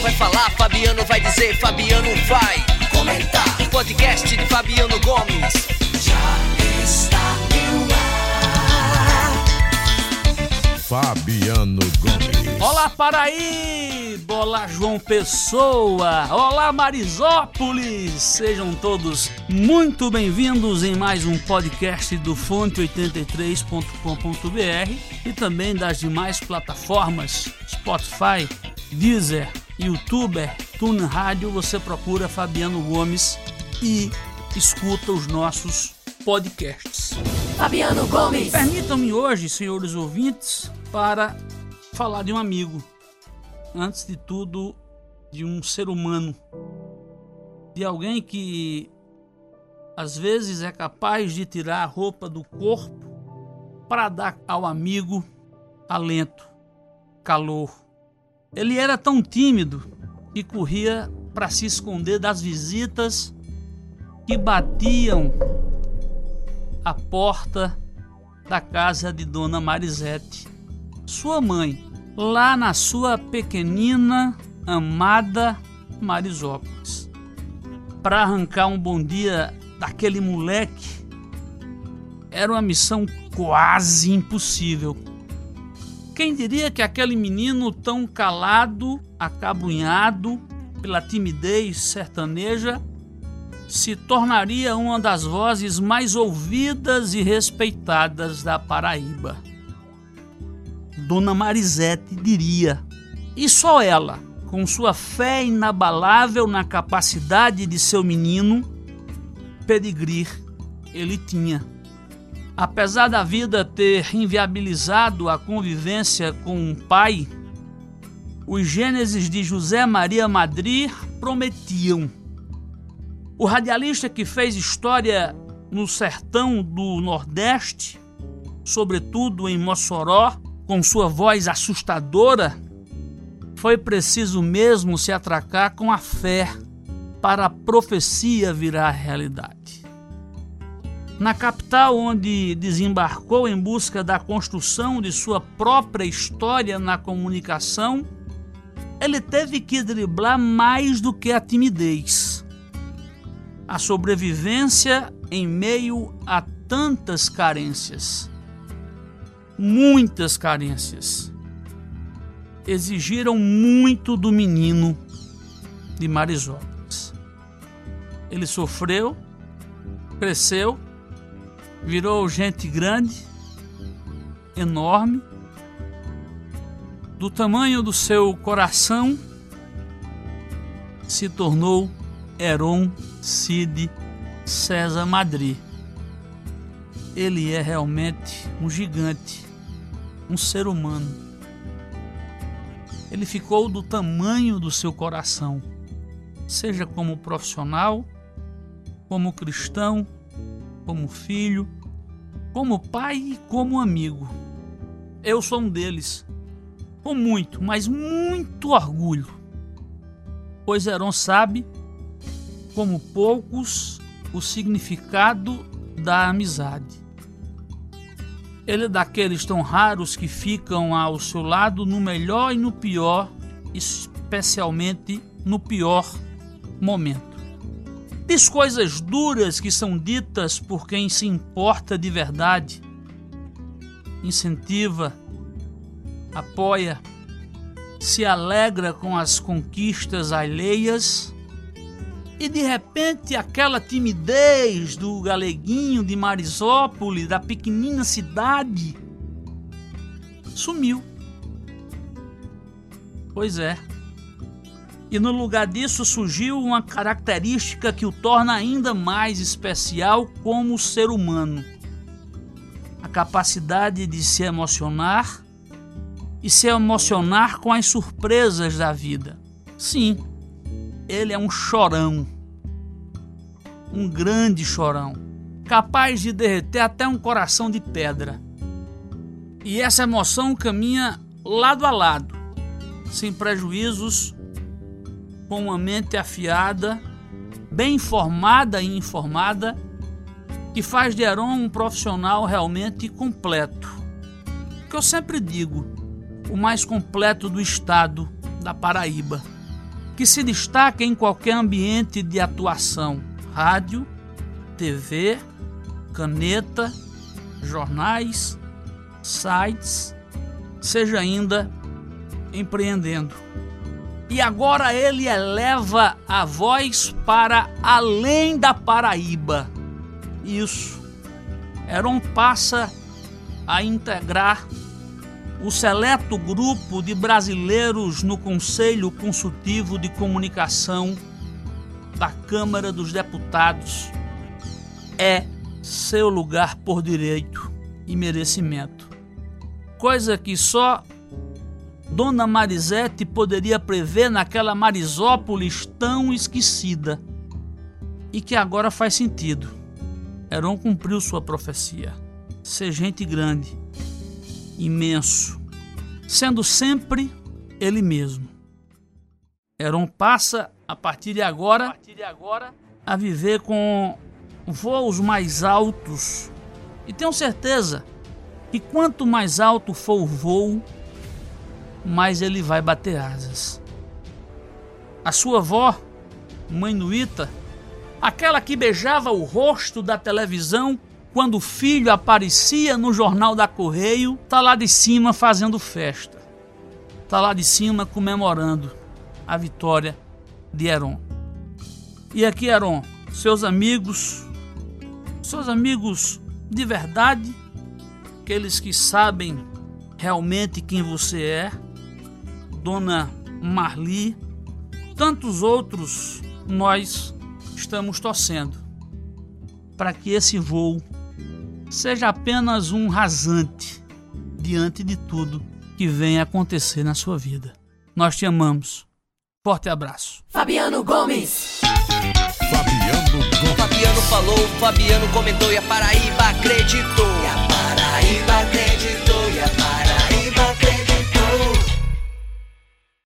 vai falar, Fabiano vai dizer, Fabiano vai comentar. O podcast de Fabiano Gomes já está no ar. Fabiano Gomes. Olá, Paraíba! Olá, João Pessoa! Olá, Marisópolis! Sejam todos muito bem-vindos em mais um podcast do Fonte83.com.br e também das demais plataformas Spotify, Deezer, YouTuber, Tune Rádio. Você procura Fabiano Gomes e escuta os nossos podcasts. Fabiano Gomes! Permitam-me hoje, senhores ouvintes, para falar de um amigo. Antes de tudo, de um ser humano. De alguém que às vezes é capaz de tirar a roupa do corpo para dar ao amigo alento, calor. Ele era tão tímido que corria para se esconder das visitas que batiam a porta da casa de Dona Marisete, sua mãe, lá na sua pequenina, amada Marisópolis. Para arrancar um bom dia daquele moleque era uma missão quase impossível. Quem diria que aquele menino tão calado, acabrunhado pela timidez sertaneja, se tornaria uma das vozes mais ouvidas e respeitadas da Paraíba. Dona Marisete diria, e só ela, com sua fé inabalável na capacidade de seu menino, pedigrir ele tinha. Apesar da vida ter inviabilizado a convivência com um pai, os Gênesis de José Maria Madri prometiam. O radialista que fez história no sertão do Nordeste, sobretudo em Mossoró, com sua voz assustadora, foi preciso mesmo se atracar com a fé para a profecia virar realidade. Na capital, onde desembarcou em busca da construção de sua própria história na comunicação, ele teve que driblar mais do que a timidez. A sobrevivência em meio a tantas carências. Muitas carências. Exigiram muito do menino de Marisópolis. Ele sofreu, cresceu, virou gente grande, enorme, do tamanho do seu coração, se tornou Heron Cid César Madri. Ele é realmente um gigante, um ser humano. Ele ficou do tamanho do seu coração, seja como profissional, como cristão, como filho, como pai e como amigo. Eu sou um deles, com muito, mas muito orgulho, pois Heron sabe, como poucos, o significado da amizade. Ele é daqueles tão raros que ficam ao seu lado no melhor e no pior, especialmente no pior momento. Diz coisas duras que são ditas por quem se importa de verdade. Incentiva, apoia, se alegra com as conquistas alheias e de repente aquela timidez do galeguinho de Marisópolis, da pequenina cidade, sumiu. Pois é. E no lugar disso surgiu uma característica que o torna ainda mais especial como ser humano: a capacidade de se emocionar e se emocionar com as surpresas da vida. Sim, ele é um chorão, um grande chorão, capaz de derreter até um coração de pedra. E essa emoção caminha lado a lado, sem prejuízos com uma mente afiada, bem informada e informada, que faz de Heron um profissional realmente completo. Que eu sempre digo, o mais completo do estado da Paraíba. que se destaca em qualquer ambiente de atuação: rádio, TV, caneta, jornais, sites, seja ainda empreendendo. E agora ele eleva a voz para além da Paraíba. Isso. Heron passa a integrar o seleto grupo de brasileiros no Conselho Consultivo de Comunicação da Câmara dos Deputados. É seu lugar por direito e merecimento. Coisa que só Dona Marisete poderia prever naquela Marisópolis tão esquecida e que agora faz sentido. Heron cumpriu sua profecia. Ser gente grande, imenso, sendo sempre ele mesmo. Heron passa, a partir de agora, a viver com voos mais altos. E tenho certeza que quanto mais alto for o voo, mais ele vai bater asas. A sua avó, mãe Nuita, aquela que beijava o rosto da televisão quando o filho aparecia no jornal da Correio, tá lá de cima fazendo festa. Tá lá de cima comemorando a vitória de Heron. E aqui, Heron, seus amigos, seus amigos de verdade, aqueles que sabem realmente quem você é, Dona Marli, tantos outros, nós estamos torcendo para que esse voo seja apenas um rasante diante de tudo que vem acontecer na sua vida. Nós te amamos. Forte abraço. Fabiano Gomes. Fabiano Gomes. Fabiano falou, Fabiano comentou e a Paraíba acreditou.